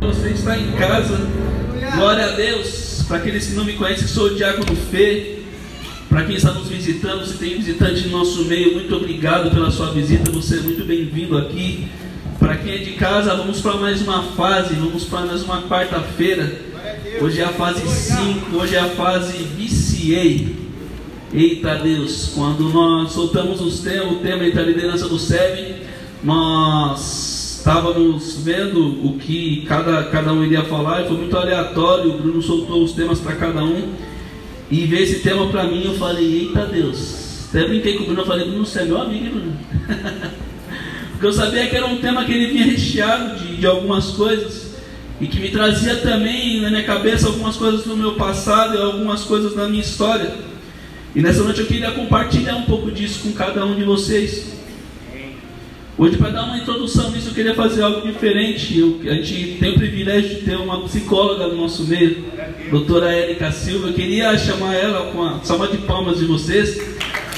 Você está em casa. Glória a Deus. Para aqueles que não me conhecem, sou o Diácono Fê. Para quem está nos visitando, se tem visitante no nosso meio, muito obrigado pela sua visita. Você é muito bem-vindo aqui. Para quem é de casa, vamos para mais uma fase, vamos para mais uma quarta-feira. Hoje é a fase 5, hoje é a fase VCA. Eita Deus, quando nós soltamos os temas, o tema entre a liderança do SEB, nós estávamos vendo o que cada, cada um iria falar e foi muito aleatório. O Bruno soltou os temas para cada um e veio esse tema para mim. Eu falei, eita Deus, até brinquei com o Bruno. Eu falei, Bruno, você é meu amigo, Bruno. Porque eu sabia que era um tema que ele vinha recheado de, de algumas coisas e que me trazia também na minha cabeça algumas coisas do meu passado e algumas coisas da minha história. E nessa noite eu queria compartilhar um pouco disso com cada um de vocês. Hoje, para dar uma introdução nisso, eu queria fazer algo diferente. Eu, a gente tem o privilégio de ter uma psicóloga no nosso meio, doutora Érica Silva. Eu queria chamar ela com a salva de palmas de vocês.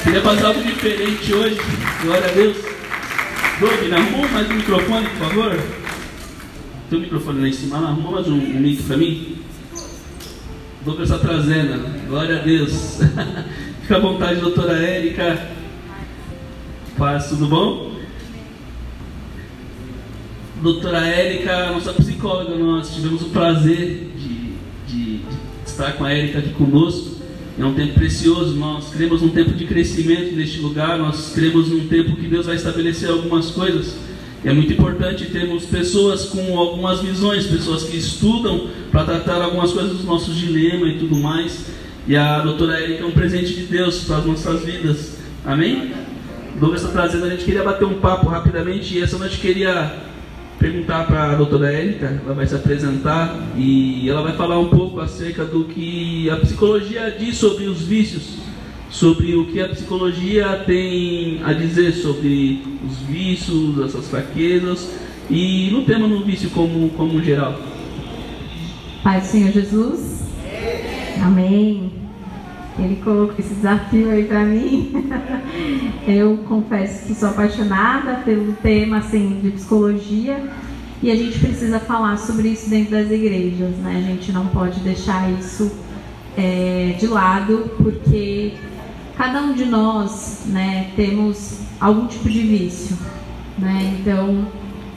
Queria fazer algo diferente hoje. Glória a Deus. Doug, arruma mais um microfone, por favor. Tem um microfone lá em cima, arruma mais um, um mic para mim. Douglas está trazendo. Glória a Deus. Fica à vontade, doutora Érica. Paz, tudo bom? Doutora Érica, nossa psicóloga, nós tivemos o prazer de, de, de estar com a Érica aqui conosco. É um tempo precioso, nós cremos num tempo de crescimento neste lugar, nós cremos num tempo que Deus vai estabelecer algumas coisas. É muito importante termos pessoas com algumas visões, pessoas que estudam para tratar algumas coisas dos nossos dilemas e tudo mais. E a doutora Érica é um presente de Deus para as nossas vidas. Amém? Douglas está trazendo, a gente queria bater um papo rapidamente e essa noite queria perguntar para a doutora Érica, ela vai se apresentar e ela vai falar um pouco acerca do que a psicologia diz sobre os vícios, sobre o que a psicologia tem a dizer sobre os vícios, essas fraquezas e no tema no vício como, como geral. Pai do Senhor Jesus. Amém. Ele colocou esse desafio aí para mim. Eu confesso que sou apaixonada pelo tema assim de psicologia e a gente precisa falar sobre isso dentro das igrejas, né? A gente não pode deixar isso é, de lado porque cada um de nós, né, temos algum tipo de vício, né? Então,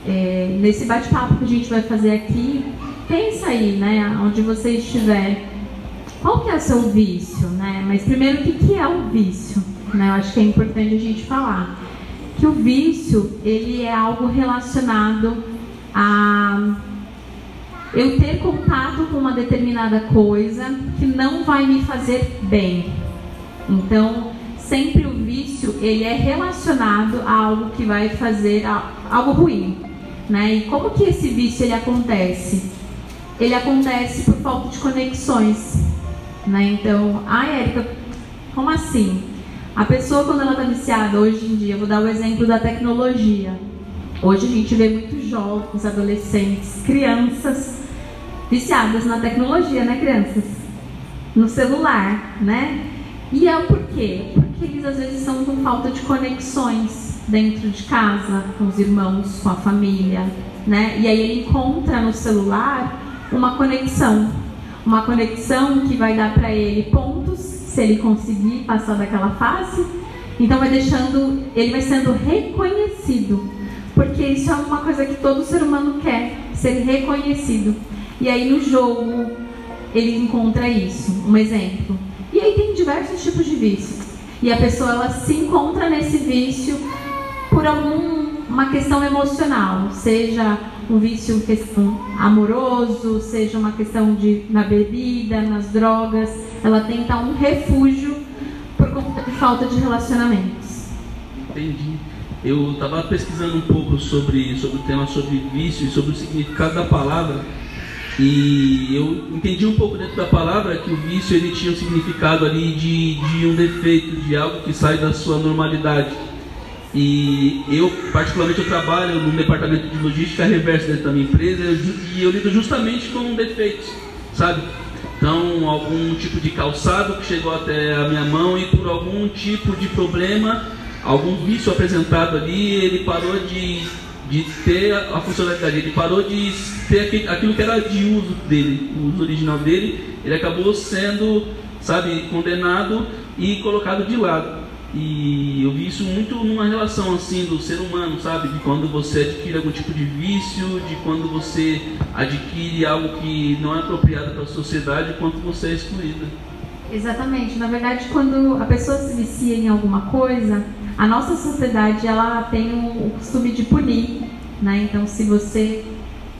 é, nesse bate-papo que a gente vai fazer aqui, pensa aí, né, onde você estiver qual que é seu vício, né? Mas primeiro, o que, que é o vício? Né? Eu acho que é importante a gente falar que o vício ele é algo relacionado a eu ter contato com uma determinada coisa que não vai me fazer bem. Então, sempre o vício ele é relacionado a algo que vai fazer algo ruim, né? E como que esse vício ele acontece? Ele acontece por falta de conexões. Né? Então, ah, Érica, como assim? A pessoa, quando ela está viciada, hoje em dia, vou dar o exemplo da tecnologia. Hoje a gente vê muitos jovens, adolescentes, crianças viciadas na tecnologia, né, crianças? No celular, né? E é o porquê? Porque eles às vezes estão com falta de conexões dentro de casa, com os irmãos, com a família, né? E aí ele encontra no celular uma conexão uma conexão que vai dar para ele pontos se ele conseguir passar daquela fase. Então vai deixando, ele vai sendo reconhecido, porque isso é uma coisa que todo ser humano quer, ser reconhecido. E aí no jogo ele encontra isso, um exemplo. E aí tem diversos tipos de vícios. E a pessoa ela se encontra nesse vício por alguma questão emocional, seja um vício, questão amoroso, seja uma questão de na bebida, nas drogas, ela tenta um refúgio por conta de falta de relacionamentos. Entendi. Eu estava pesquisando um pouco sobre, sobre o tema sobre vício e sobre o significado da palavra. E eu entendi um pouco dentro da palavra que o vício ele tinha um significado ali de, de um defeito, de algo que sai da sua normalidade. E eu, particularmente, eu trabalho no departamento de logística reversa dentro da minha empresa e eu lido justamente com defeitos, sabe? Então, algum tipo de calçado que chegou até a minha mão e por algum tipo de problema, algum vício apresentado ali, ele parou de de ter a funcionalidade. Ele parou de ter aquilo que era de uso dele, o uso original dele, ele acabou sendo, sabe, condenado e colocado de lado. E eu vi isso muito numa relação assim do ser humano, sabe? De quando você adquire algum tipo de vício, de quando você adquire algo que não é apropriado para a sociedade, quanto você é excluída. Exatamente. Na verdade, quando a pessoa se vicia em alguma coisa, a nossa sociedade ela tem o costume de punir, né? Então, se você,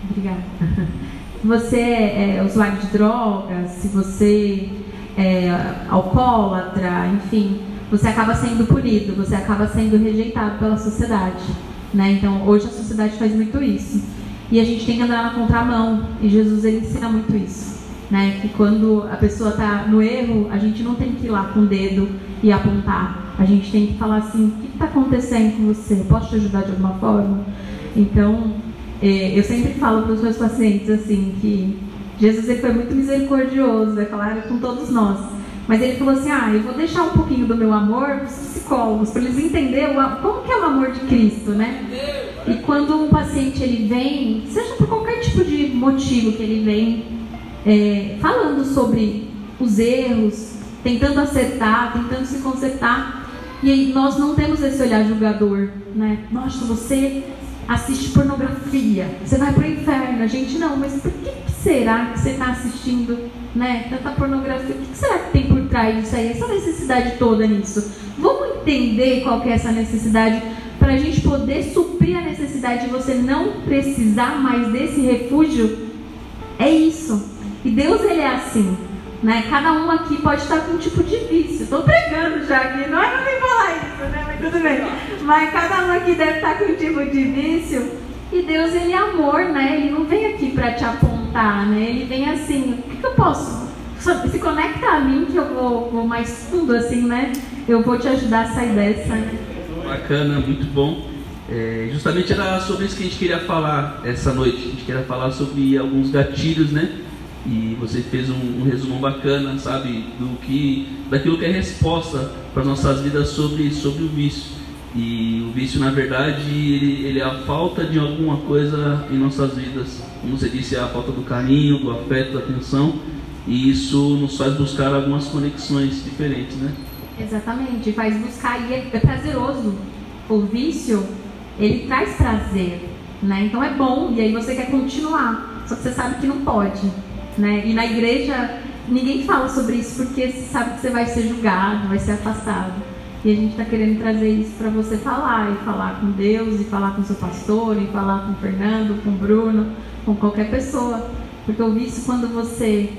obrigada, você é, é usuário de drogas, se você é alcoólatra, enfim, você acaba sendo punido, você acaba sendo rejeitado pela sociedade, né? Então, hoje a sociedade faz muito isso. E a gente tem que andar na contramão, e Jesus ele ensina muito isso né? Que quando a pessoa está no erro, a gente não tem que ir lá com o dedo e apontar. A gente tem que falar assim: o que está acontecendo com você? Posso te ajudar de alguma forma? Então, é, eu sempre falo para os meus pacientes assim que Jesus ele foi muito misericordioso, é claro, com todos nós. Mas ele falou assim: ah, eu vou deixar um pouquinho do meu amor para os psicólogos, para eles entenderem como que é o amor de Cristo, né? E quando um paciente ele vem, seja por qualquer tipo de motivo que ele vem, é, falando sobre os erros, tentando acertar, tentando se consertar. E aí nós não temos esse olhar julgador, né? Nossa, você assiste pornografia, você vai para o inferno. A gente não, mas por que, que será que você está assistindo né, tanta pornografia? O que, será que tem por trás disso aí? Essa necessidade toda nisso. Vamos entender qual que é essa necessidade para a gente poder suprir a necessidade de você não precisar mais desse refúgio? É isso. E Deus ele é assim, né? Cada um aqui pode estar com um tipo de vício. Estou pregando já aqui, não é para falar isso, né? Mas tudo bem. Mas cada um aqui deve estar com um tipo de vício. E Deus ele é amor, né? Ele não vem aqui para te apontar, né? Ele vem assim, o que, que eu posso? Se conecta a mim que eu vou, vou mais fundo assim, né? Eu vou te ajudar a sair dessa. Bacana, muito bom. É, justamente era sobre isso que a gente queria falar essa noite. A gente queria falar sobre alguns gatilhos, né? E você fez um, um resumo bacana, sabe, do que, daquilo que é resposta para nossas vidas sobre, sobre o vício. E o vício, na verdade, ele, ele, é a falta de alguma coisa em nossas vidas. Como você disse, é a falta do carinho, do afeto, da atenção. E isso nos faz buscar algumas conexões diferentes, né? Exatamente, faz buscar e é, é prazeroso. O vício, ele traz prazer, né? Então é bom e aí você quer continuar, só que você sabe que não pode. Né? E na igreja ninguém fala sobre isso porque sabe que você vai ser julgado, vai ser afastado. E a gente está querendo trazer isso para você falar, e falar com Deus, e falar com seu pastor, e falar com o Fernando, com o Bruno, com qualquer pessoa. Porque o vício, quando você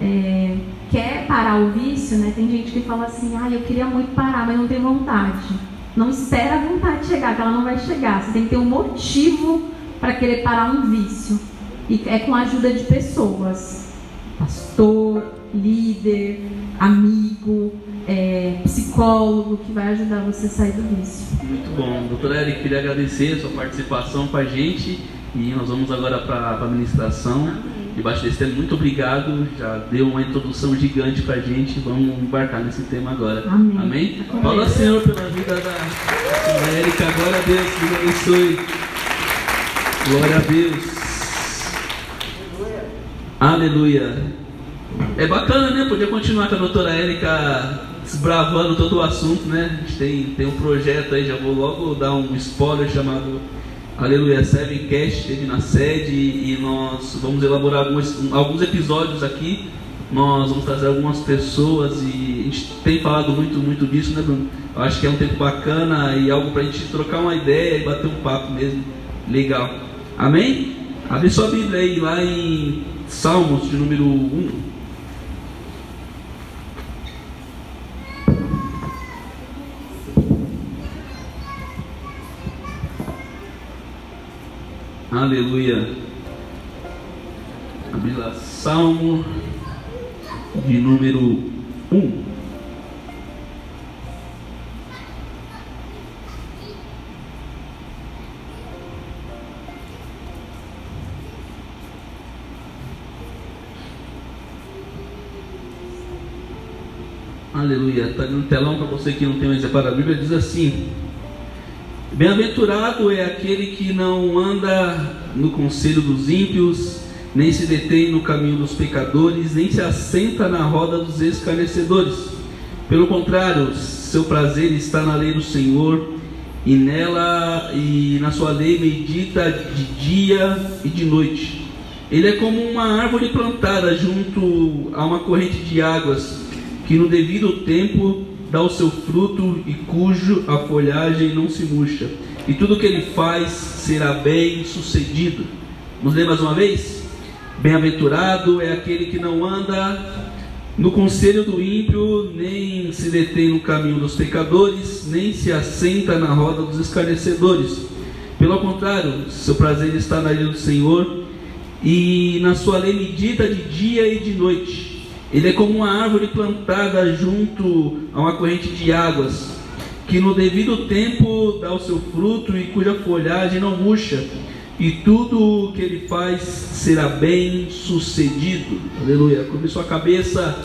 é, quer parar o vício, né? Tem gente que fala assim, ah, eu queria muito parar, mas não tenho vontade. Não espera a vontade chegar, que ela não vai chegar. Você tem que ter um motivo para querer parar um vício. E é com a ajuda de pessoas, pastor, líder, amigo, é, psicólogo, que vai ajudar você a sair do vício. Muito bom. Doutora Eric, queria agradecer a sua participação com a gente e nós vamos agora para a administração. Debaixo desse tema, muito obrigado. Já deu uma introdução gigante para a gente. Vamos embarcar nesse tema agora. Amém. Amém? Fala, Senhor, pela vida da Érica. Glória a Deus. Deus abençoe. Glória a Deus. Aleluia. É bacana, né? Podia continuar com a doutora Érica desbravando todo o assunto, né? A gente tem, tem um projeto aí, já vou logo dar um spoiler chamado Aleluia Seven Cast, teve na sede e nós vamos elaborar alguns, alguns episódios aqui. Nós vamos trazer algumas pessoas e a gente tem falado muito, muito disso, né, Bruno? Eu acho que é um tempo bacana e algo para a gente trocar uma ideia e bater um papo mesmo. Legal. Amém? Abre sua Bíblia aí lá em Salmos de número 1. Aleluia. Abrir lá, Salmo de número 1. Aleluia. Está no telão para você que não tem mais a Bíblia. Diz assim: Bem-aventurado é aquele que não anda no conselho dos ímpios, nem se detém no caminho dos pecadores, nem se assenta na roda dos escarnecedores. Pelo contrário, seu prazer está na lei do Senhor, e nela e na sua lei medita de dia e de noite. Ele é como uma árvore plantada junto a uma corrente de águas, que no devido tempo dá o seu fruto e cujo a folhagem não se murcha. E tudo que ele faz será bem sucedido. Vamos ler mais uma vez? Bem-aventurado é aquele que não anda no conselho do ímpio, nem se detém no caminho dos pecadores, nem se assenta na roda dos escarnecedores. Pelo contrário, seu prazer está na lei do Senhor, e na sua lei medita de dia e de noite. Ele é como uma árvore plantada junto a uma corrente de águas, que no devido tempo dá o seu fruto e cuja folhagem não murcha, e tudo o que ele faz será bem sucedido. Aleluia. Curve sua cabeça,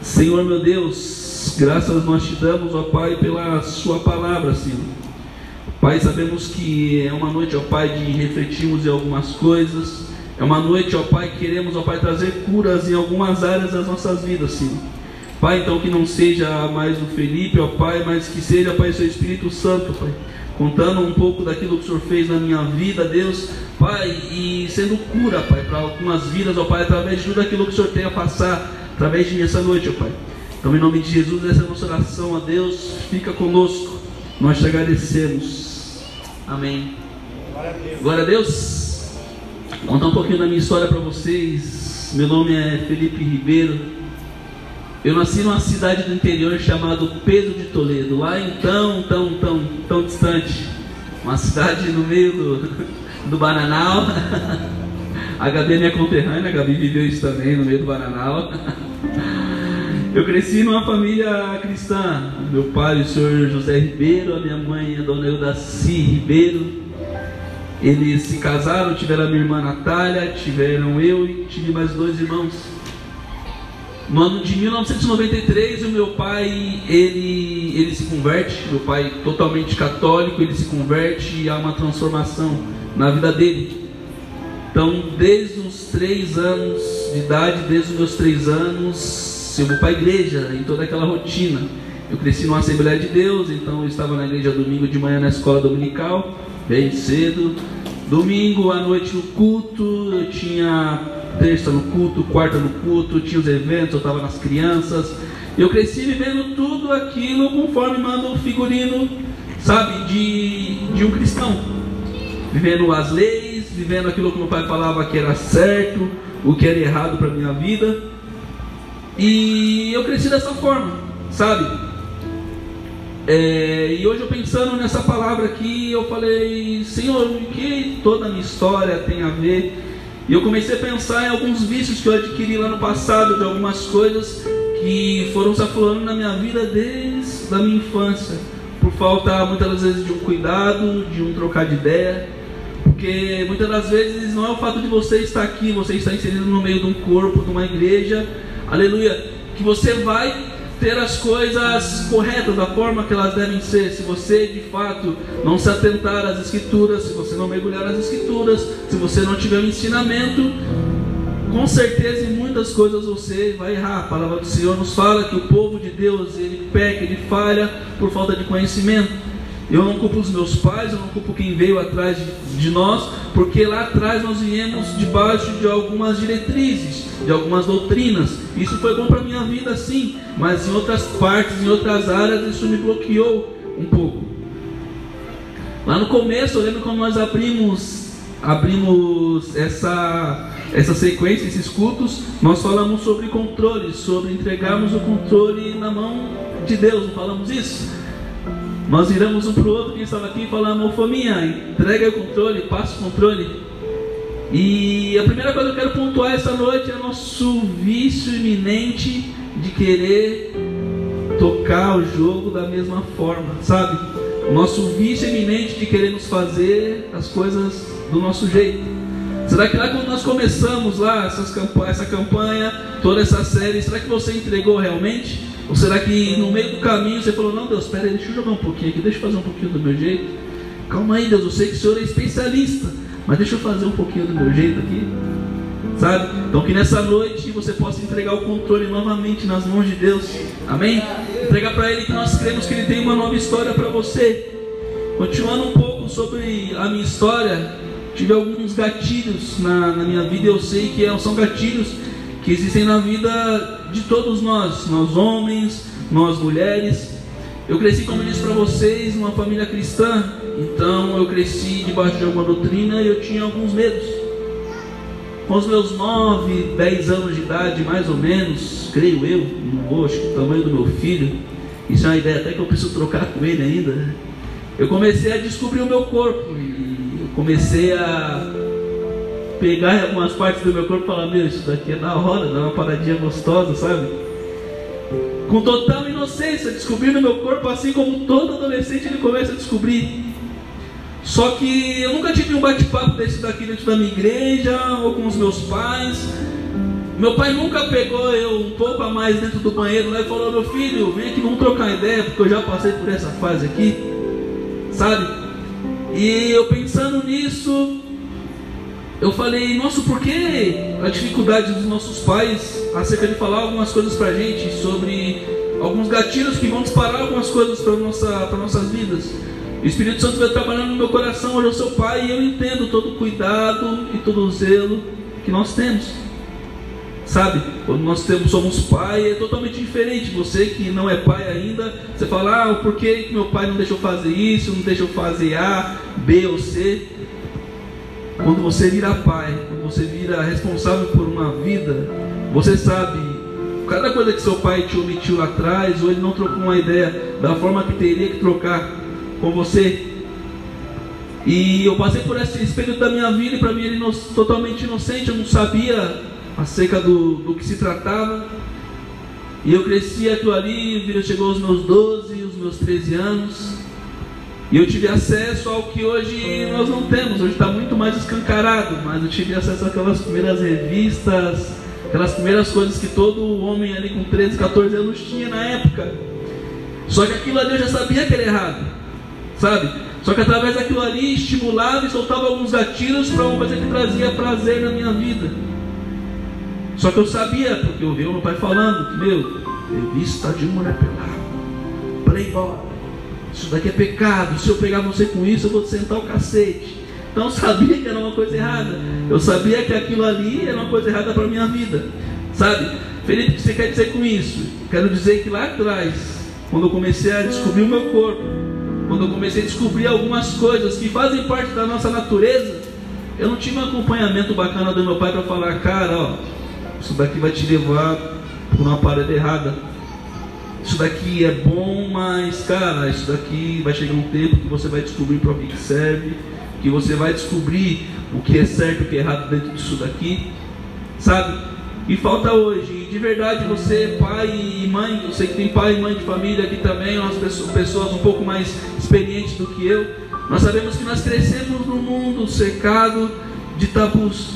Senhor meu Deus, graças nós te damos, ó Pai, pela Sua palavra, Senhor. Pai, sabemos que é uma noite, ó Pai, de refletirmos em algumas coisas. É uma noite, ó Pai, que queremos, ó Pai, trazer curas em algumas áreas das nossas vidas, Senhor. Pai, então que não seja mais o Felipe, ó Pai, mas que seja, Pai, o seu Espírito Santo, Pai contando um pouco daquilo que o Senhor fez na minha vida, Deus, Pai, e sendo cura, Pai, para algumas vidas, ó Pai, através de tudo aquilo que o Senhor tem a passar, através de mim essa noite, ó Pai. Então, em nome de Jesus, essa é a nossa oração, ó Deus, fica conosco, nós te agradecemos. Amém. Glória a Deus. Glória a Deus. Contar um pouquinho da minha história para vocês. Meu nome é Felipe Ribeiro. Eu nasci numa cidade do interior chamada Pedro de Toledo, lá em tão, tão, tão, tão distante. Uma cidade no meio do, do Bananal. A Gabi é minha conterrânea, a Gabi viveu isso também no meio do Bananal. Eu cresci numa família cristã. Meu pai, o senhor José Ribeiro, a minha mãe, a dona Eudaci Ribeiro. Eles se casaram, tiveram a minha irmã Natália, tiveram eu e tive mais dois irmãos. No ano de 1993, o meu pai ele, ele se converte, meu pai totalmente católico, ele se converte e há uma transformação na vida dele. Então, desde os três anos de idade, desde os meus três anos, eu vou para a igreja, em toda aquela rotina. Eu cresci numa Assembleia de Deus, então eu estava na igreja domingo de manhã na escola dominical, bem cedo. Domingo à noite no culto, eu tinha terça no culto, quarta no culto, tinha os eventos, eu estava nas crianças. Eu cresci vivendo tudo aquilo conforme manda o figurino, sabe, de, de um cristão. Vivendo as leis, vivendo aquilo que meu pai falava que era certo, o que era errado para minha vida. E eu cresci dessa forma, sabe? É, e hoje eu pensando nessa palavra aqui, eu falei, Senhor, o que toda a minha história tem a ver? E eu comecei a pensar em alguns vícios que eu adquiri lá no passado, de algumas coisas que foram se aflorando na minha vida desde a minha infância, por falta muitas vezes de um cuidado, de um trocar de ideia, porque muitas das vezes não é o fato de você estar aqui, você estar inserido no meio de um corpo, de uma igreja, aleluia, que você vai ter as coisas corretas, da forma que elas devem ser. Se você de fato não se atentar às Escrituras, se você não mergulhar nas Escrituras, se você não tiver um ensinamento, com certeza em muitas coisas você vai errar. A palavra do Senhor nos fala que o povo de Deus ele peca, ele falha por falta de conhecimento. Eu não culpo os meus pais, eu não culpo quem veio atrás de, de, nós, porque lá atrás nós viemos debaixo de algumas diretrizes, de algumas doutrinas. Isso foi bom para minha vida, sim, mas em outras partes, em outras áreas, isso me bloqueou um pouco. Lá no começo, eu lembro quando nós abrimos, abrimos essa, essa sequência, esses cultos, nós falamos sobre controle, sobre entregarmos o controle na mão de Deus, não falamos isso? Nós viramos um para o outro, quem estava aqui, e falamos, Fominha, entrega o controle, passa o controle. E a primeira coisa que eu quero pontuar essa noite é nosso vício iminente de querer tocar o jogo da mesma forma, sabe? O nosso vício iminente de querer nos fazer as coisas do nosso jeito. Será que lá quando nós começamos lá essas essa campanha, toda essa série, será que você entregou realmente? Ou será que no meio do caminho você falou, não Deus, espera aí, deixa eu jogar um pouquinho aqui, deixa eu fazer um pouquinho do meu jeito? Calma aí, Deus, eu sei que o Senhor é especialista, mas deixa eu fazer um pouquinho do meu jeito aqui. Sabe? Então que nessa noite você possa entregar o controle novamente nas mãos de Deus. Amém? Entregar para Ele que nós cremos que Ele tem uma nova história para você. Continuando um pouco sobre a minha história, tive alguns gatilhos na, na minha vida. Eu sei que são gatilhos que existem na vida de todos nós, nós homens, nós mulheres. Eu cresci, como eu disse para vocês, numa família cristã, então eu cresci debaixo de alguma doutrina e eu tinha alguns medos. Com os meus 9, 10 anos de idade, mais ou menos, creio eu, acho que o tamanho do meu filho, isso é uma ideia até que eu preciso trocar com ele ainda. Eu comecei a descobrir o meu corpo e eu comecei a pegar algumas partes do meu corpo e falar: Meu, isso daqui é da hora, dá uma paradinha gostosa, sabe? Com total inocência, descobrindo meu corpo assim como todo adolescente ele começa a descobrir. Só que eu nunca tive um bate-papo desse daqui dentro da minha igreja ou com os meus pais. Meu pai nunca pegou eu um pouco a mais dentro do banheiro lá e falou: Meu filho, vem aqui, vamos trocar ideia, porque eu já passei por essa fase aqui, sabe? E eu pensando nisso, eu falei: Nossa, por que a dificuldade dos nossos pais acerca de falar algumas coisas pra gente sobre alguns gatilhos que vão disparar algumas coisas para nossa, para nossas vidas? O Espírito Santo vai trabalhando no meu coração, hoje eu sou pai e eu entendo todo o cuidado e todo o zelo que nós temos. Sabe, quando nós temos, somos pai, é totalmente diferente. Você que não é pai ainda, você fala, ah, por que meu pai não deixou fazer isso, não deixou fazer A, B ou C? Quando você vira pai, quando você vira responsável por uma vida, você sabe cada coisa que seu pai te omitiu lá atrás, ou ele não trocou uma ideia da forma que teria que trocar com você. E eu passei por esse, período da minha vida e para mim era totalmente inocente, eu não sabia acerca do, do que se tratava. E eu cresci aquilo ali, chegou aos meus 12, os meus 13 anos. E eu tive acesso ao que hoje nós não temos, hoje está muito mais escancarado, mas eu tive acesso àquelas primeiras revistas, aquelas primeiras coisas que todo homem ali com 13, 14 anos tinha na época. Só que aquilo ali eu já sabia que era errado sabe? Só que através daquilo ali estimulava e soltava alguns gatilhos para uma coisa que trazia prazer na minha vida. Só que eu sabia, porque eu ouvi meu pai falando que, meu, revista de mulher pelada, playboy, isso daqui é pecado, se eu pegar você com isso, eu vou te sentar o cacete. Então eu sabia que era uma coisa errada. Eu sabia que aquilo ali era uma coisa errada para a minha vida. Sabe? Felipe, o que você quer dizer com isso? Quero dizer que lá atrás, quando eu comecei a descobrir o meu corpo, quando eu comecei a descobrir algumas coisas que fazem parte da nossa natureza, eu não tive um acompanhamento bacana do meu pai para falar, cara, ó, isso daqui vai te levar por uma parada errada. Isso daqui é bom, mas cara, isso daqui vai chegar um tempo que você vai descobrir para que serve, que você vai descobrir o que é certo e o que é errado dentro disso daqui, sabe? E falta hoje, de verdade, você, pai e mãe, eu sei que tem pai e mãe de família aqui também, umas pessoas um pouco mais experientes do que eu. Nós sabemos que nós crescemos num mundo cercado de tabus,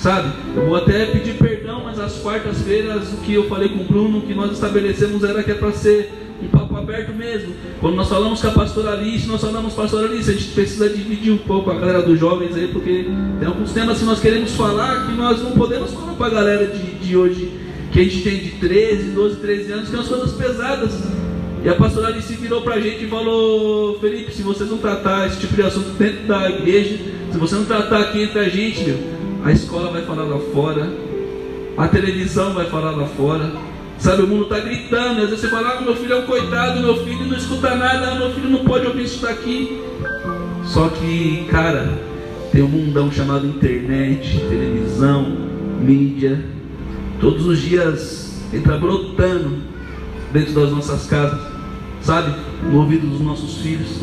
sabe? Eu vou até pedir perdão, mas às quartas-feiras o que eu falei com o Bruno, que nós estabelecemos era que é para ser um papo aberto mesmo. Quando nós falamos com a pastora Alice, nós falamos com a pastora Alice, a gente precisa dividir um pouco a galera dos jovens aí, porque tem alguns temas que nós queremos falar que nós não podemos falar para a galera de, de hoje, que a gente tem de 13, 12, 13 anos, que são as coisas pesadas. E a pastora Alice virou para a gente e falou: Felipe, se você não tratar esse tipo de assunto dentro da igreja, se você não tratar aqui entre a gente, meu, a escola vai falar lá fora, a televisão vai falar lá fora, Sabe, o mundo está gritando. Às vezes você fala, ah, meu filho é um coitado, meu filho não escuta nada, meu filho não pode ouvir isso daqui. Só que, cara, tem um mundão chamado internet, televisão, mídia. Todos os dias entra brotando dentro das nossas casas, sabe? No ouvido dos nossos filhos.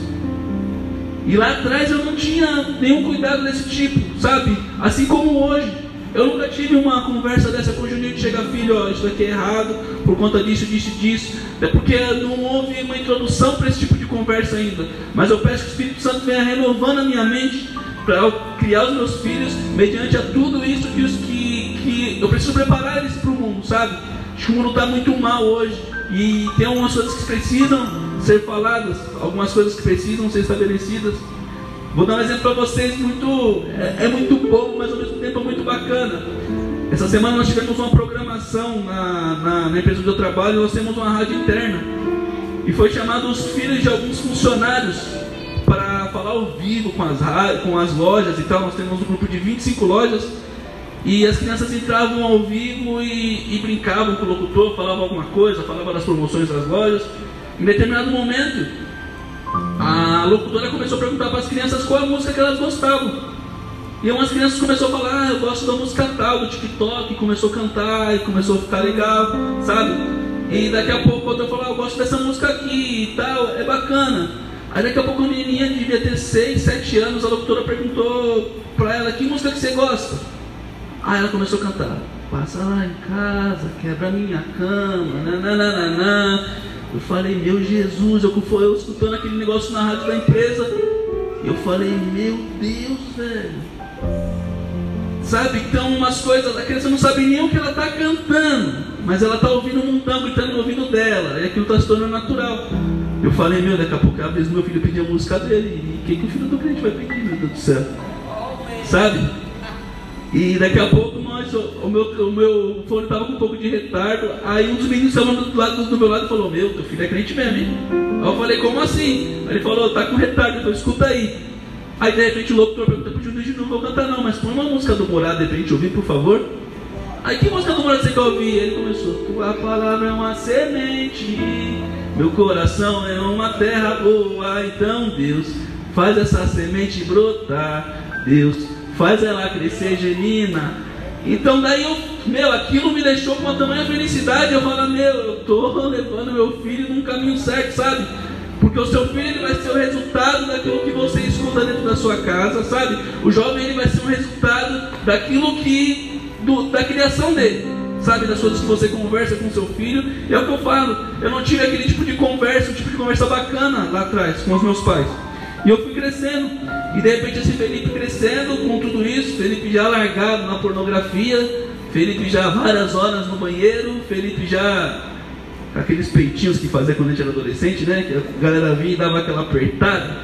E lá atrás eu não tinha nenhum cuidado desse tipo, sabe? Assim como hoje. Eu nunca tive uma conversa dessa com o Juninho de chegar, filho, ó, isso aqui é errado, por conta disso, disso e disso. É porque não houve uma introdução para esse tipo de conversa ainda. Mas eu peço que o Espírito Santo venha renovando a minha mente para criar os meus filhos mediante a tudo isso que, que, que eu preciso preparar eles para o mundo, sabe? Acho que o mundo está muito mal hoje e tem algumas coisas que precisam ser faladas, algumas coisas que precisam ser estabelecidas. Vou dar um exemplo para vocês muito é, é, muito bom, mas ao mesmo tempo é muito bacana. Essa semana nós tivemos uma programação na, na, na empresa onde eu trabalho, nós temos uma rádio interna. E foi chamado os filhos de alguns funcionários para falar ao vivo com as, com as lojas e tal. Nós temos um grupo de 25 lojas. E as crianças entravam ao vivo e, e brincavam com o locutor, falavam alguma coisa, falavam das promoções das lojas. Em determinado momento, a locutora começou a perguntar para as crianças qual a música que elas gostavam. E umas crianças começaram a falar, ah, eu gosto da música tal, do TikTok, começou a cantar e começou a ficar legal, sabe? E daqui a pouco outra falou, ah, eu gosto dessa música aqui e tal, é bacana. Aí daqui a pouco a menininha devia ter 6, 7 anos, a locutora perguntou para ela, que música que você gosta? Aí ela começou a cantar, passa lá em casa, quebra minha cama, nananana. Eu falei, meu Jesus, eu, eu escutando aquele negócio na rádio da empresa, eu falei, meu Deus, velho. Sabe? Então, umas coisas, a criança não sabe nem o que ela está cantando, mas ela está ouvindo um montão gritando no ouvido dela, e aquilo está se tornando natural. Eu falei, meu, daqui a pouco, às vezes meu filho pedir a música dele, e o que, que o filho do crente vai pedir, meu Deus do céu? Sabe? E daqui a pouco nós, o meu, o meu fone estava com um pouco de retardo, aí um dos meninos estavam do, lado, do meu lado e falou, meu, teu filho é crente mesmo, hein? Aí eu falei, como assim? Aí ele falou, tá com retardo, então escuta aí. Aí de repente o locutor pergunta pro Júnior de novo, vou cantar não, mas põe uma música do Morado de repente ouvir, por favor. Aí que música do Morado você quer ouvir? Ele começou, tua palavra é uma semente, meu coração é uma terra boa, então Deus, faz essa semente brotar, Deus, faz ela crescer genuína. Então daí eu, meu, aquilo me deixou com uma tamanha felicidade, eu falo, meu, eu tô levando meu filho num caminho certo, sabe? Porque o seu filho vai ser o resultado daquilo que você escuta dentro da sua casa, sabe? O jovem ele vai ser um resultado daquilo que do, da criação dele, sabe? Das coisas que você conversa com seu filho. E é o que eu falo. Eu não tive aquele tipo de conversa, um tipo de conversa bacana lá atrás com os meus pais. E eu fui crescendo. E de repente esse Felipe crescendo com tudo isso, Felipe já largado na pornografia, Felipe já várias horas no banheiro, Felipe já aqueles peitinhos que fazia quando a gente era adolescente, né? Que a galera vinha e dava aquela apertada.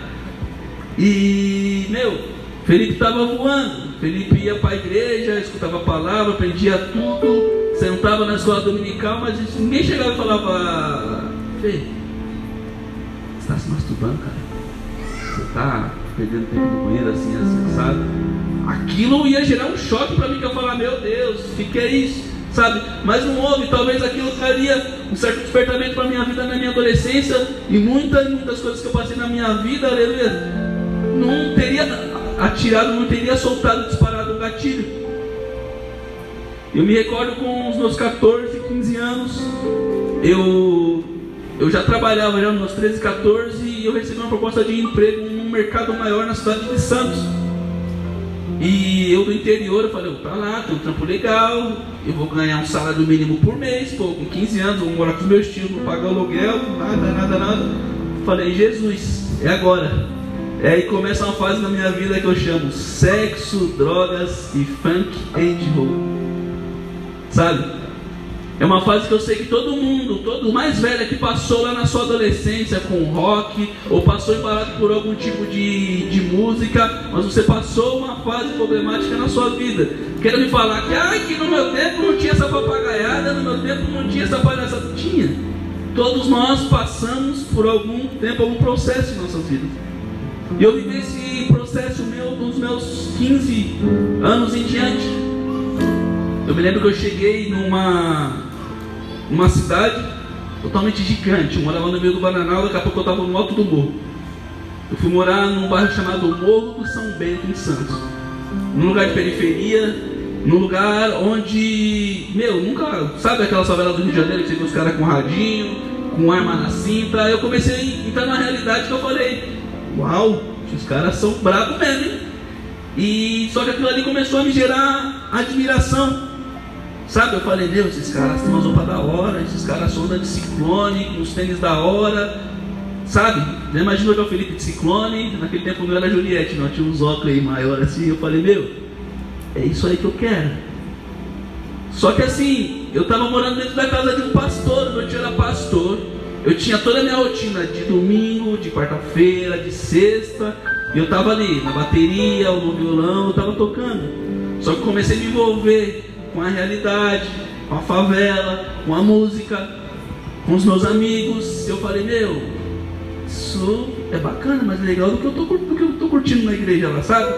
E, meu, Felipe estava voando. Felipe ia para a igreja, escutava a palavra, aprendia tudo, sentava na escola dominical, mas ninguém chegava e falava: Fê, você está se masturbando, cara? Você está perdendo tempo no banheiro assim, assim, sabe? Aquilo ia gerar um choque para mim que eu falar: Meu Deus, que é isso? sabe? Mas não houve, talvez aquilo traria um certo despertamento para minha vida na minha adolescência e muitas, muitas coisas que eu passei na minha vida, aleluia, não teria atirado, não teria soltado, disparado um gatilho. Eu me recordo com os meus 14, 15 anos, eu, eu já trabalhava já nos meus 13, 14 e eu recebi uma proposta de emprego mercado maior na cidade de Santos. E eu do interior, eu falei, tá lá, tem um trampo legal, eu vou ganhar um salário mínimo por mês, pô, com 15 anos, vou morar com meus tios, vou pagar aluguel, nada, nada, nada. Falei, Jesus, é agora. É aí começa uma fase na minha vida que eu chamo sexo, drogas e funk and roll. Sabe? É uma fase que eu sei que todo mundo, todo mais velho que passou lá na sua adolescência com rock, ou passou embalado por algum tipo de, de música, mas você passou uma fase problemática na sua vida. Quero me falar que, ai, que no meu tempo não tinha essa papagaiada, no meu tempo não tinha essa palhaçada. Tinha. Todos nós passamos por algum tempo, algum processo em nossas vidas. E eu vivi esse processo meu dos meus 15 anos em diante. Eu me lembro que eu cheguei numa, numa cidade totalmente gigante. Eu morava no meio do Bananal, daqui a pouco eu estava no alto do morro. Eu fui morar num bairro chamado Morro do São Bento, em Santos. Num lugar de periferia, num lugar onde, meu, nunca, sabe aquela favela do Rio de Janeiro que você vê os caras com radinho, com arma na cinta. Eu comecei a entrar na realidade que eu falei, uau, os caras são bravos mesmo, hein? E só que aquilo ali começou a me gerar admiração. Sabe, eu falei, Deus, esses caras têm umas roupas da hora, esses caras da de ciclone, com os tênis da hora. Sabe? Já imaginou o Felipe de ciclone? Naquele tempo não era Juliette, não, tinha uns óculos aí maior assim. Eu falei, meu, é isso aí que eu quero. Só que assim, eu estava morando dentro da casa de um pastor, meu tio era pastor. eu tinha toda a minha rotina de domingo, de quarta-feira, de sexta, e eu tava ali na bateria ou no violão, eu tava tocando. Só que comecei a me envolver com a realidade, com a favela, com a música, com os meus amigos. Eu falei, meu, isso é bacana, mas legal do que eu tô, do que eu tô curtindo na igreja lá, sabe?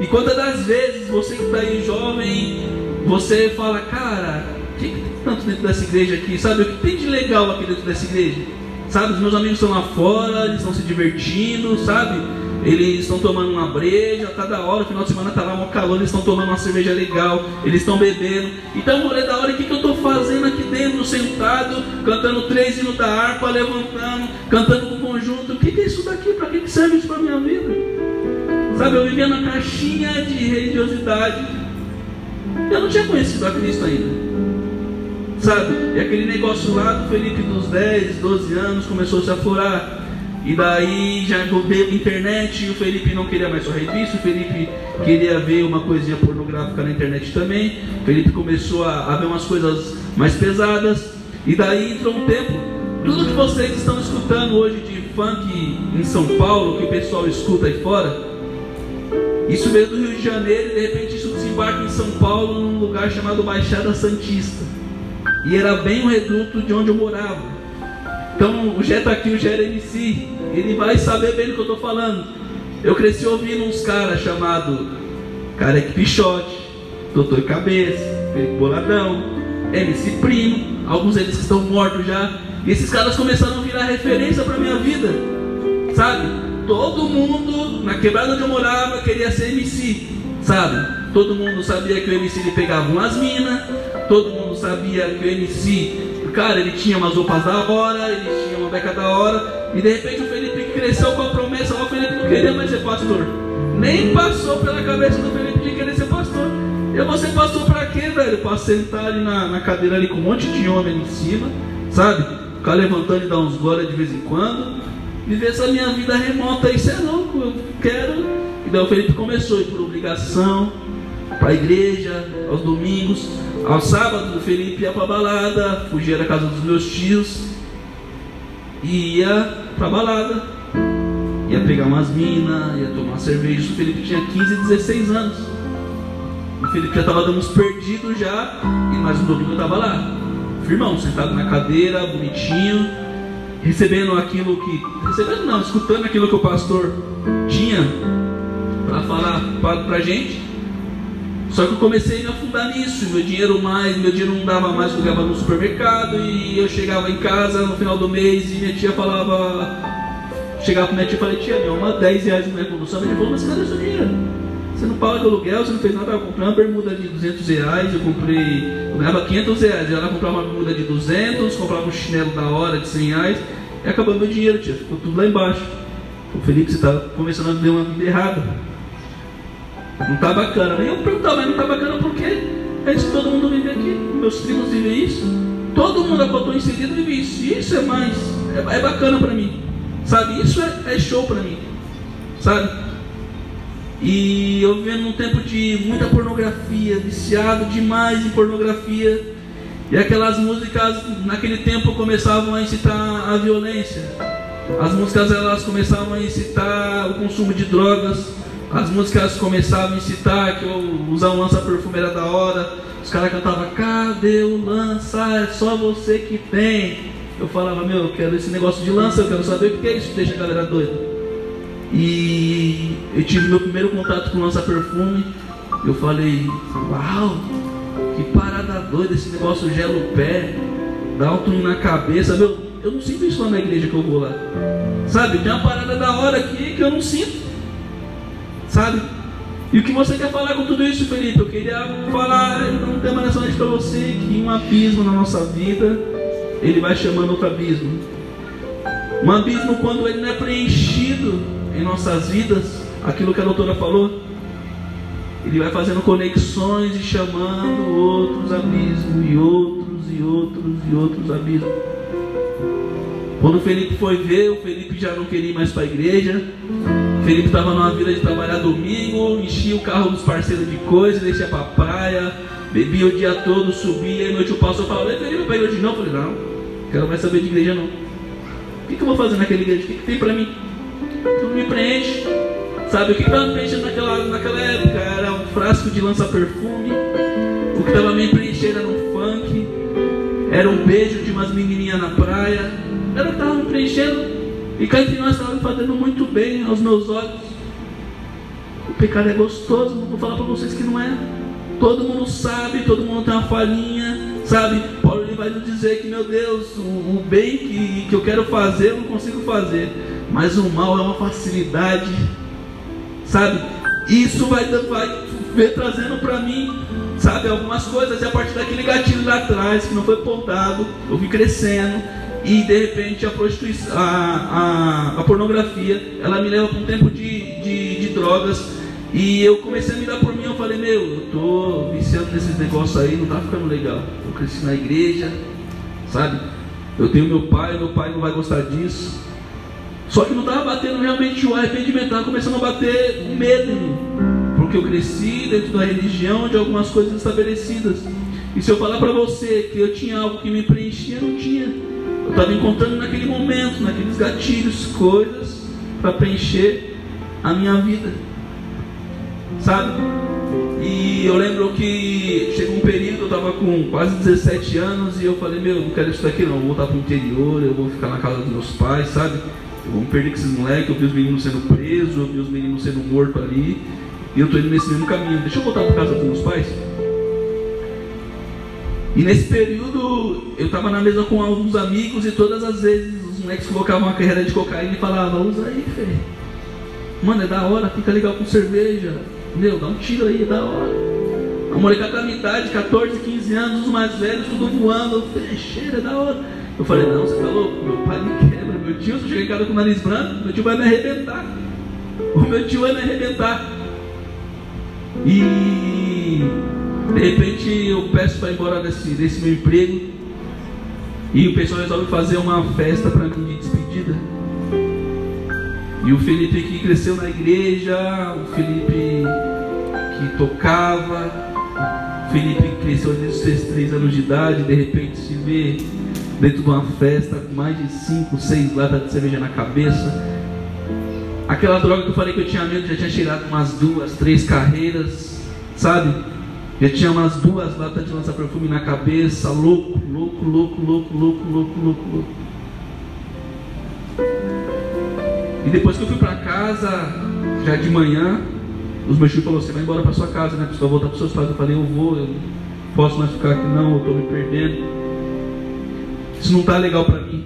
E quantas das vezes você que está aí jovem, você fala, cara, o que, que tem tanto dentro dessa igreja aqui? Sabe? O que tem de legal aqui dentro dessa igreja? Sabe? Os meus amigos estão lá fora, eles estão se divertindo, sabe? Eles estão tomando uma breja, tá da hora, final de semana tá lá um calor, eles estão tomando uma cerveja legal, eles estão bebendo. Então, rolê da hora, o que, que eu estou fazendo aqui dentro, sentado, cantando três hinos da harpa, levantando, cantando com conjunto? O que, que é isso daqui? Para que, que serve isso para minha vida? Sabe, eu vivia na caixinha de religiosidade. Eu não tinha conhecido a Cristo ainda. Sabe? E aquele negócio lá do Felipe dos 10, 12 anos começou a se aflorar. E daí já a internet e o Felipe não queria mais só revista, o Felipe queria ver uma coisinha pornográfica na internet também. O Felipe começou a, a ver umas coisas mais pesadas. E daí entrou um tempo. Tudo que vocês estão escutando hoje de funk em São Paulo, que o pessoal escuta aí fora, isso veio do Rio de Janeiro e de repente isso desembarca em São Paulo, num lugar chamado Baixada Santista. E era bem o reduto de onde eu morava. Então o Jé tá aqui, o Jé MC, ele vai saber bem do que eu estou falando. Eu cresci ouvindo uns caras chamados Careque Pichote, Doutor Cabeça, Felipe Boladão, MC Primo, alguns deles que estão mortos já. E esses caras começaram a virar referência para minha vida, sabe? todo mundo na quebrada onde eu morava queria ser MC, sabe? Todo mundo sabia que o MC ele pegava umas minas, todo mundo sabia que o MC, cara, ele tinha umas roupas da hora, ele tinha uma beca da hora, e de repente o Felipe cresceu com a promessa, o Felipe não queria mais ser pastor. Nem passou pela cabeça do Felipe de querer ser pastor. Eu vou ser pastor pra quê, velho? Pra sentar ali na, na cadeira ali com um monte de homem em cima, sabe? Ficar levantando e dar uns glórias de vez em quando viver essa minha vida remota, isso é louco, eu quero. E daí o Felipe começou ir por obrigação, para a igreja, aos domingos, aos sábados o Felipe ia para balada, fugia da casa dos meus tios, e ia para balada, ia pegar umas minas, ia tomar cerveja. O Felipe tinha 15, 16 anos. O Felipe já estava dando uns perdidos já, e mais um domingo eu estava lá, firmão, sentado na cadeira, bonitinho, recebendo aquilo que. Recebendo não, escutando aquilo que o pastor tinha para falar para a gente. Só que eu comecei a me afundar nisso, meu dinheiro mais, meu dinheiro não dava mais eu ganhava no supermercado e eu chegava em casa no final do mês e minha tia falava, chegava para minha tia e falei, tia, uma 10 reais na condução, minha tia falou, mas cadê seu dinheiro? Você não paga aluguel, você não fez nada, eu comprei uma bermuda de 200 reais, eu comprei, eu ganhava 500 reais, ela comprava uma bermuda de 200, comprava um chinelo da hora de 100 reais, e acabou meu dinheiro, tia, ficou tudo lá embaixo. O Felipe, você está começando a ver uma vida errada. Não está bacana. Nem eu perguntava, mas não está bacana porque é isso que todo mundo vive aqui. Meus primos vivem isso. Todo mundo a qual estou inserido vive isso. E isso é mais, é, é bacana para mim. Sabe? Isso é, é show para mim. Sabe? E eu vivendo num tempo de muita pornografia, viciado demais em pornografia. E aquelas músicas naquele tempo começavam a incitar a violência. As músicas elas começavam a incitar o consumo de drogas. As músicas começavam a incitar que usar um lança-perfume era da hora. Os caras cantavam, cadê o lança? É só você que tem. Eu falava, meu, eu quero esse negócio de lança, eu quero saber o que é isso que deixa a galera doida. E eu tive meu primeiro contato com lança-perfume. Eu falei, uau, que parada doida, esse negócio gela o pé, dá um turno na cabeça. Meu, eu não sinto isso lá na igreja que eu vou lá. Sabe, tem uma parada da hora aqui que eu não sinto. Sabe? E o que você quer falar com tudo isso, Felipe? Eu queria falar um tema nessa noite para você que um abismo na nossa vida, ele vai chamando outro abismo. Um abismo quando ele não é preenchido em nossas vidas, aquilo que a doutora falou, ele vai fazendo conexões e chamando outros abismos, e outros, e outros, e outros abismos. Quando o Felipe foi ver, o Felipe já não queria ir mais para a igreja. Felipe estava numa vida de trabalhar domingo, enchia o carro dos parceiros de coisa, descia para a praia, bebia o dia todo, subia, e à noite o pastor falava, Felipe, para a igreja não? Eu falei, não, Quero mais saber de igreja não. O que, que eu vou fazer naquela igreja? O que, que tem para mim? Tudo me preenche. Sabe, o que estava me preenchendo naquela, naquela época era um frasco de lança-perfume. O que estava me preenchendo era um funk. Era um beijo de umas menininhas na praia. Era o que estava me preenchendo. E cá entre nós estava fazendo muito bem aos meus olhos. O pecado é gostoso, vou falar para vocês que não é. Todo mundo sabe, todo mundo tem uma falinha, sabe? Paulo ele vai nos dizer que, meu Deus, o, o bem que, que eu quero fazer eu não consigo fazer, mas o mal é uma facilidade, sabe? Isso vai, vai ver trazendo para mim, sabe, algumas coisas, e a partir daquele gatilho lá atrás que não foi pontado, eu fui crescendo, e de repente a prostituição, a, a, a pornografia, ela me leva para um tempo de, de, de drogas e eu comecei a me dar por mim, eu falei, meu, eu tô viciando nesses negócios aí, não tá ficando legal. Eu cresci na igreja, sabe? Eu tenho meu pai, meu pai não vai gostar disso. Só que não estava batendo realmente o arrependimento, estava começando a bater o medo. Porque eu cresci dentro da religião de algumas coisas estabelecidas. E se eu falar para você que eu tinha algo que me preenchia, não tinha. Eu estava encontrando naquele momento, naqueles gatilhos, coisas para preencher a minha vida sabe? E eu lembro que chegou um período, eu estava com quase 17 anos, e eu falei, meu, não quero isso daqui não, vou voltar para o interior, eu vou ficar na casa dos meus pais, sabe? Eu vou me perder com esses moleques, eu vi os meninos sendo presos, eu vi os meninos sendo mortos ali, e eu estou indo nesse mesmo caminho, deixa eu voltar para casa dos meus pais. E nesse período eu estava na mesa com alguns amigos e todas as vezes os moleques colocavam uma carreira de cocaína e falavam, usa aí, Fê. Mano, é da hora, fica legal com cerveja. Meu, dá um tiro aí, é da hora. A molecada da idade, 14, 15 anos, os mais velhos, tudo voando. Cheira, é da hora. Eu falei, não, você tá louco? Meu pai me quebra. Meu tio, se eu chegar em casa com o nariz branco, meu tio vai me arrebentar. O meu tio vai me arrebentar. E de repente eu peço para ir embora desse, desse meu emprego. E o pessoal resolve fazer uma festa para mim de despedida. E o Felipe que cresceu na igreja, o Felipe que tocava, o Felipe que cresceu desde os seus três anos de idade, de repente se vê dentro de uma festa com mais de cinco, seis latas de cerveja na cabeça. Aquela droga que eu falei que eu tinha medo, já tinha tirado umas duas, três carreiras, sabe? Já tinha umas duas latas de lança perfume na cabeça, louco, louco, louco, louco, louco, louco, louco, louco. E depois que eu fui para casa, já de manhã, os meus filhos falaram, você vai embora para sua casa, né? Você vai voltar para seus pais. Eu falei, eu vou, eu não posso mais ficar aqui não, eu estou me perdendo. Isso não está legal para mim.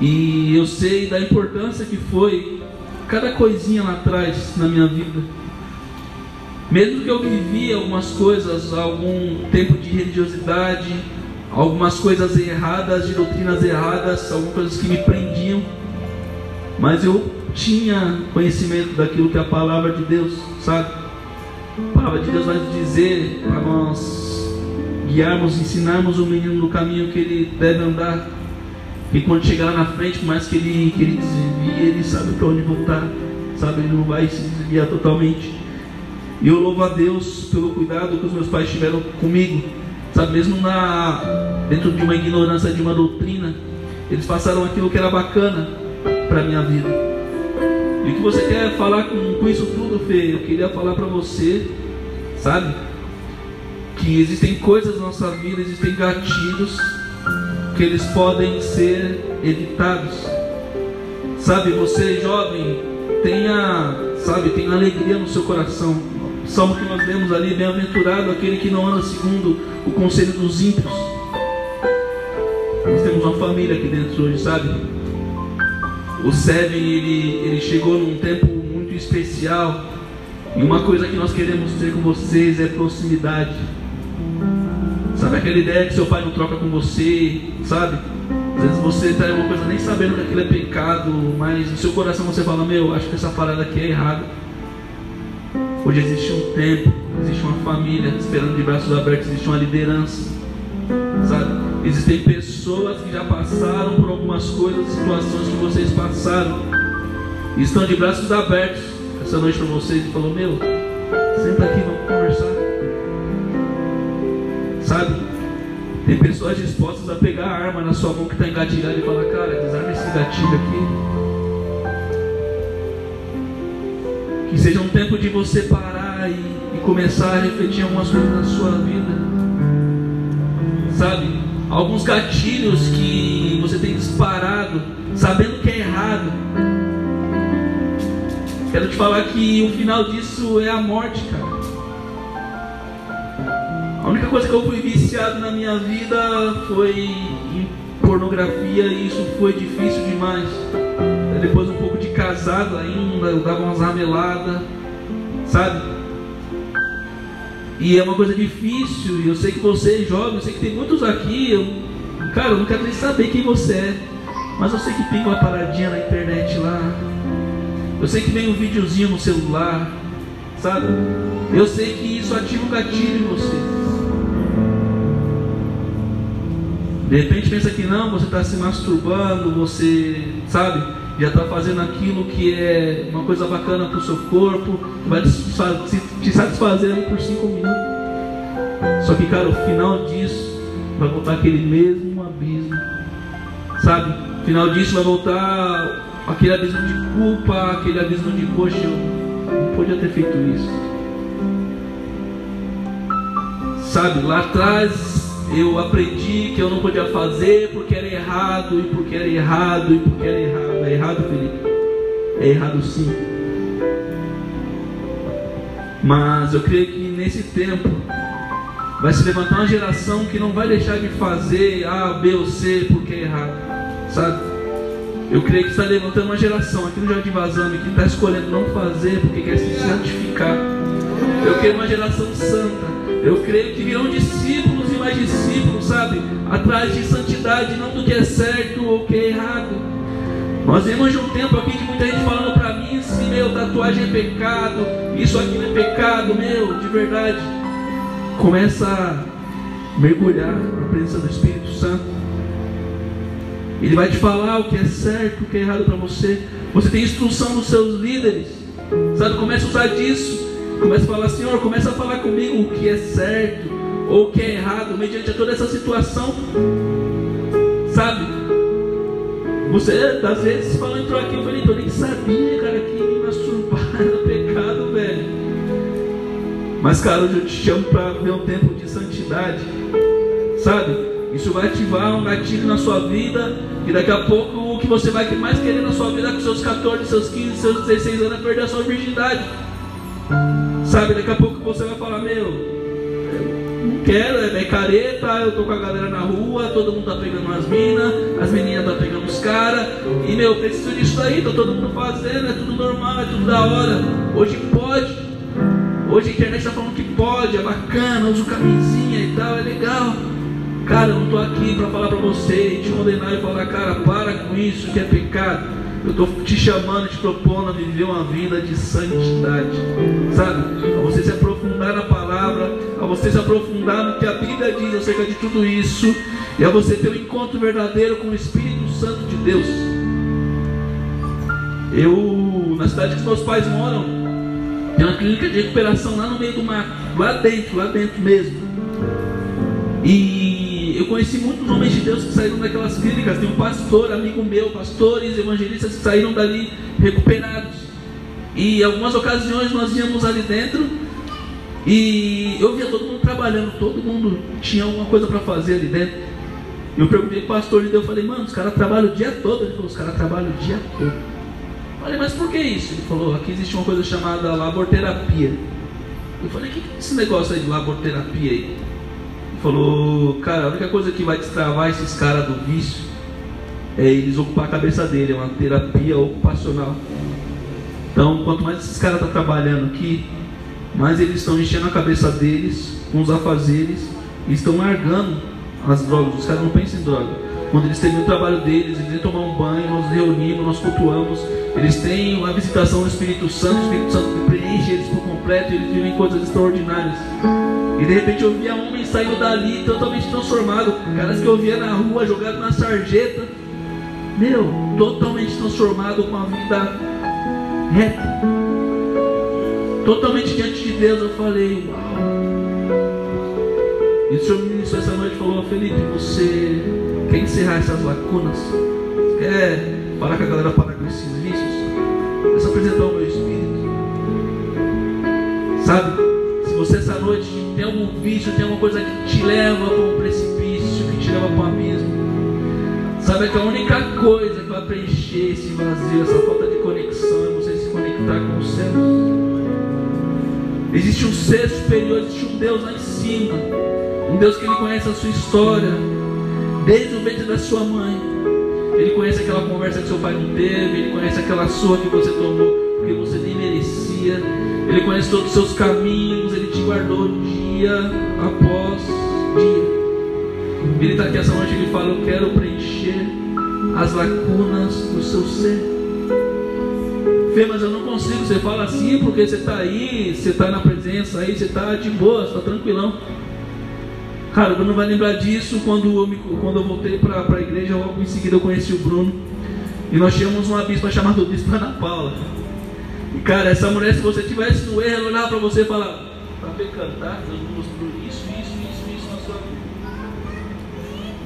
E eu sei da importância que foi cada coisinha lá atrás na minha vida. Mesmo que eu vivia algumas coisas, algum tempo de religiosidade, algumas coisas erradas, de doutrinas erradas, algumas coisas que me prendiam, mas eu tinha conhecimento daquilo que é a palavra de Deus, sabe? A palavra de Deus vai dizer para nós guiarmos, ensinarmos o menino no caminho que ele deve andar. E quando chegar lá na frente, por mais que ele, que ele desvie, ele sabe para onde voltar, sabe? Ele não vai se desviar totalmente. E eu louvo a Deus pelo cuidado que os meus pais tiveram comigo Sabe, mesmo na, dentro de uma ignorância de uma doutrina, eles passaram aquilo que era bacana para minha vida. E o que você quer falar com, com isso tudo, Fê? Eu queria falar para você, sabe? Que existem coisas na nossa vida, existem gatilhos que eles podem ser evitados. Sabe, você jovem, tenha, sabe, tenha alegria no seu coração salmo que nós lemos ali, bem-aventurado aquele que não anda segundo o conselho dos ímpios. Nós temos uma família aqui dentro hoje, sabe? O Seven, ele, ele chegou num tempo muito especial. E uma coisa que nós queremos ter com vocês é proximidade. Sabe aquela ideia que seu pai não troca com você, sabe? Às vezes você está uma coisa nem sabendo que aquilo é pecado, mas no seu coração você fala, meu, acho que essa parada aqui é errada. Hoje existe um tempo, existe uma família esperando de braços abertos, existe uma liderança, sabe? Existem pessoas que já passaram por algumas coisas, situações que vocês passaram, e estão de braços abertos essa noite para vocês e falou: Meu, senta aqui, vamos conversar, sabe? Tem pessoas dispostas a pegar a arma na sua mão que está engatilhada e falar, cara, desarma esse gatilho aqui. Que seja um tempo de você parar e, e começar a refletir algumas coisas na sua vida. Sabe? Alguns gatilhos que você tem disparado, sabendo que é errado. Quero te falar que o final disso é a morte, cara. A única coisa que eu fui viciado na minha vida foi em pornografia e isso foi difícil demais. Depois um pouco de casado ainda, eu dava umas rameladas, sabe? E é uma coisa difícil, e eu sei que você é jovem, eu sei que tem muitos aqui, eu, cara, eu não quero nem saber quem você é, mas eu sei que tem uma paradinha na internet lá, eu sei que vem um videozinho no celular, sabe? Eu sei que isso ativa um gatilho em você. De repente pensa que não, você está se masturbando, você, sabe, já está fazendo aquilo que é uma coisa bacana para o seu corpo, vai te satisfazer por cinco minutos. Só que, cara, o final disso vai voltar aquele mesmo abismo, sabe? O final disso vai voltar aquele abismo de culpa, aquele abismo de, poxa, eu não podia ter feito isso. Sabe, lá atrás eu aprendi que eu não podia fazer porque era errado, e porque era errado, e porque era errado. É errado, Felipe? É errado sim. Mas eu creio que nesse tempo vai se levantar uma geração que não vai deixar de fazer A, B ou C porque é errado. Sabe? Eu creio que está levantando uma geração aqui no Jardim Vazame que está escolhendo não fazer porque quer se santificar. Eu creio uma geração santa. Eu creio que virão discípulos discípulos, sabe? Atrás de santidade, não do que é certo ou que é errado. Nós vemos de um tempo aqui de muita gente falando para mim se meu tatuagem é pecado, isso aqui não é pecado, meu, de verdade. Começa a mergulhar na presença do Espírito Santo. Ele vai te falar o que é certo, o que é errado para você. Você tem instrução dos seus líderes. Sabe, começa a usar disso. Começa a falar, Senhor, começa a falar comigo o que é certo ou o que é errado, mediante toda essa situação. Sabe? Você, às vezes, falando entrou aqui, eu falei, eu nem sabia, cara, que me masturbar era pecado, velho. Mas, cara, hoje eu te chamo para ver um tempo de santidade. Sabe? Isso vai ativar um gatilho na sua vida. E daqui a pouco o que você vai mais querer na sua vida com seus 14, seus 15, seus 16 anos é perder a sua virgindade. Sabe, daqui a pouco você vai falar, meu, quero, é, é careta, eu tô com a galera na rua, todo mundo tá pegando as minas, as meninas tá pegando os caras, e meu, preciso disso aí, tá todo mundo fazendo, é tudo normal, é tudo da hora. Hoje pode. Hoje a internet está falando que pode, é bacana, usa camisinha e tal, é legal. Cara, eu não estou aqui para falar para você e te condenar e falar, cara, para com isso que é pecado. Eu estou te chamando, te propondo a viver uma vida de santidade, sabe? A você se aprofundar na palavra, a você se aprofundar no que a Bíblia diz acerca de tudo isso, e a você ter um encontro verdadeiro com o Espírito Santo de Deus. Eu, na cidade que meus pais moram, tem uma clínica de recuperação lá no meio do mato, lá dentro, lá dentro mesmo. E eu conheci muitos homens de Deus que saíram daquelas clínicas. Tem um pastor, amigo meu, pastores, evangelistas que saíram dali recuperados. E algumas ocasiões nós íamos ali dentro e eu via todo mundo trabalhando, todo mundo tinha alguma coisa para fazer ali dentro. Eu perguntei para o pastor de Deus, eu falei, mano, os caras trabalham o dia todo. Ele falou, os caras trabalham o dia todo. Eu falei, mas por que isso? Ele falou, aqui existe uma coisa chamada laborterapia. Eu falei, o que é esse negócio aí de laborterapia aí? Falou, cara, a única coisa que vai destravar esses caras do vício é eles ocupar a cabeça dele, é uma terapia ocupacional. Então, quanto mais esses caras estão tá trabalhando aqui, mais eles estão enchendo a cabeça deles com os afazeres e estão largando as drogas. Os caras não pensam em droga. Quando eles terminam o trabalho deles, eles vêm tomar um banho, nós reunimos, nós cultuamos. Eles têm a visitação do Espírito Santo, o Espírito Santo preenche eles por completo e eles vivem coisas extraordinárias. E de repente eu via homens saindo dali totalmente transformados. Caras que eu via na rua, jogado na sarjeta. Meu, totalmente transformado com a vida reta. Totalmente diante de Deus. Eu falei, uau. E o Senhor me ministrou essa noite e falou, Felipe, você quer encerrar essas lacunas? Quer falar com a galera parar com esses vícios? É só apresentar o meu espírito. Sabe? Se você essa noite tem algum vício, tem alguma coisa que te leva para um precipício, que te leva para um abismo, sabe que a única coisa que vai preencher esse vazio, essa falta de conexão, é você se conectar com o céu. Existe um ser superior, existe um Deus lá em cima. Um Deus que Ele conhece a sua história. Desde o ventre da sua mãe. Ele conhece aquela conversa que seu pai não teve. Ele conhece aquela sua que você tomou porque você nem merecia. Ele conhece todos os seus caminhos. Ele te guardou dia após dia. Ele está aqui essa noite ele fala: Eu quero preencher as lacunas do seu ser. Fê, mas eu não consigo. Você fala assim porque você está aí, você está na presença aí, você está de boa, está tranquilão. Cara, o Bruno vai lembrar disso quando eu, me, quando eu voltei para a igreja, logo em seguida eu conheci o Bruno. E nós tínhamos uma bispa chamada Bispa Ana Paula. E cara, essa mulher, se você tivesse no erro, ela olhava para você e falava, pecando, tá? Deus mostrou isso, isso, isso, isso na sua vida.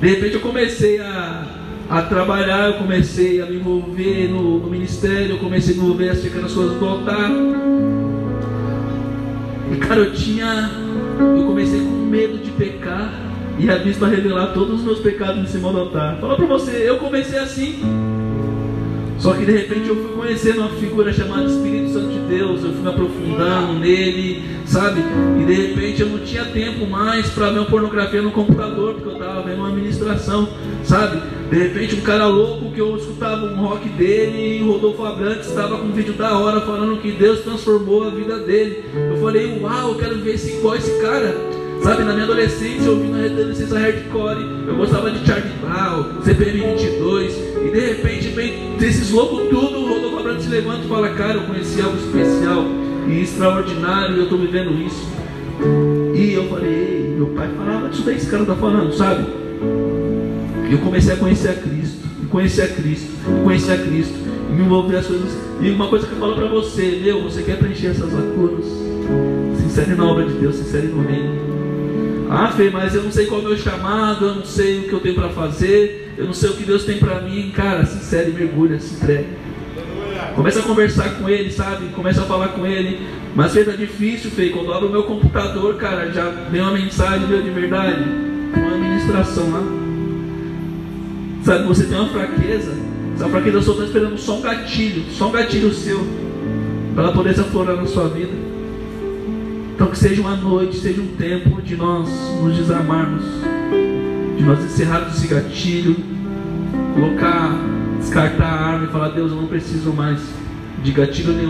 De repente eu comecei a, a trabalhar, eu comecei a me envolver no, no ministério, eu comecei a me envolver as pequenas coisas do altar. E cara, eu tinha. Eu comecei com medo de pecar. E a bispa revelar todos os meus pecados em cima do altar. Fala pra você, eu comecei assim. Só que de repente eu fui conhecendo uma figura chamada Espírito Santo de Deus, eu fui me aprofundando nele, sabe? E de repente eu não tinha tempo mais para ver uma pornografia no computador, porque eu estava vendo uma ministração, sabe? De repente um cara louco que eu escutava um rock dele Rodolfo Abrantes estava com um vídeo da hora falando que Deus transformou a vida dele. Eu falei, uau, eu quero ver esse, é esse cara. Sabe, na minha adolescência, eu ouvi na adolescência hardcore, eu gostava de Charlie Brown, CPM 22, e de repente vem desses loucos tudo, o Rodolfo Abrantes se levanta e fala, cara, eu conheci algo especial e extraordinário, e eu estou vivendo isso. E eu falei, meu pai falava disso daí, esse cara está falando, sabe? E eu comecei a conhecer a Cristo, e conhecer a Cristo, e conhecer a Cristo, e me envolver as coisas. E uma coisa que eu falo para você, meu, você quer preencher essas lacunas? Sincere na obra de Deus, sincere no reino. Ah, Fê, mas eu não sei qual é o meu chamado, eu não sei o que eu tenho para fazer, eu não sei o que Deus tem para mim. Cara, sincero, mergulha, se entrega. Começa a conversar com ele, sabe? Começa a falar com ele. Mas Fê, tá difícil, Fê. Quando eu abro o meu computador, cara, já vem uma mensagem, de verdade. Uma administração lá. Sabe, você tem uma fraqueza. Essa fraqueza só está esperando só um gatilho, só um gatilho seu, para ela poder se aflorar na sua vida. Então que seja uma noite, seja um tempo de nós nos desarmarmos, de nós encerrarmos esse gatilho, colocar, descartar a arma e falar, Deus, eu não preciso mais de gatilho nenhum.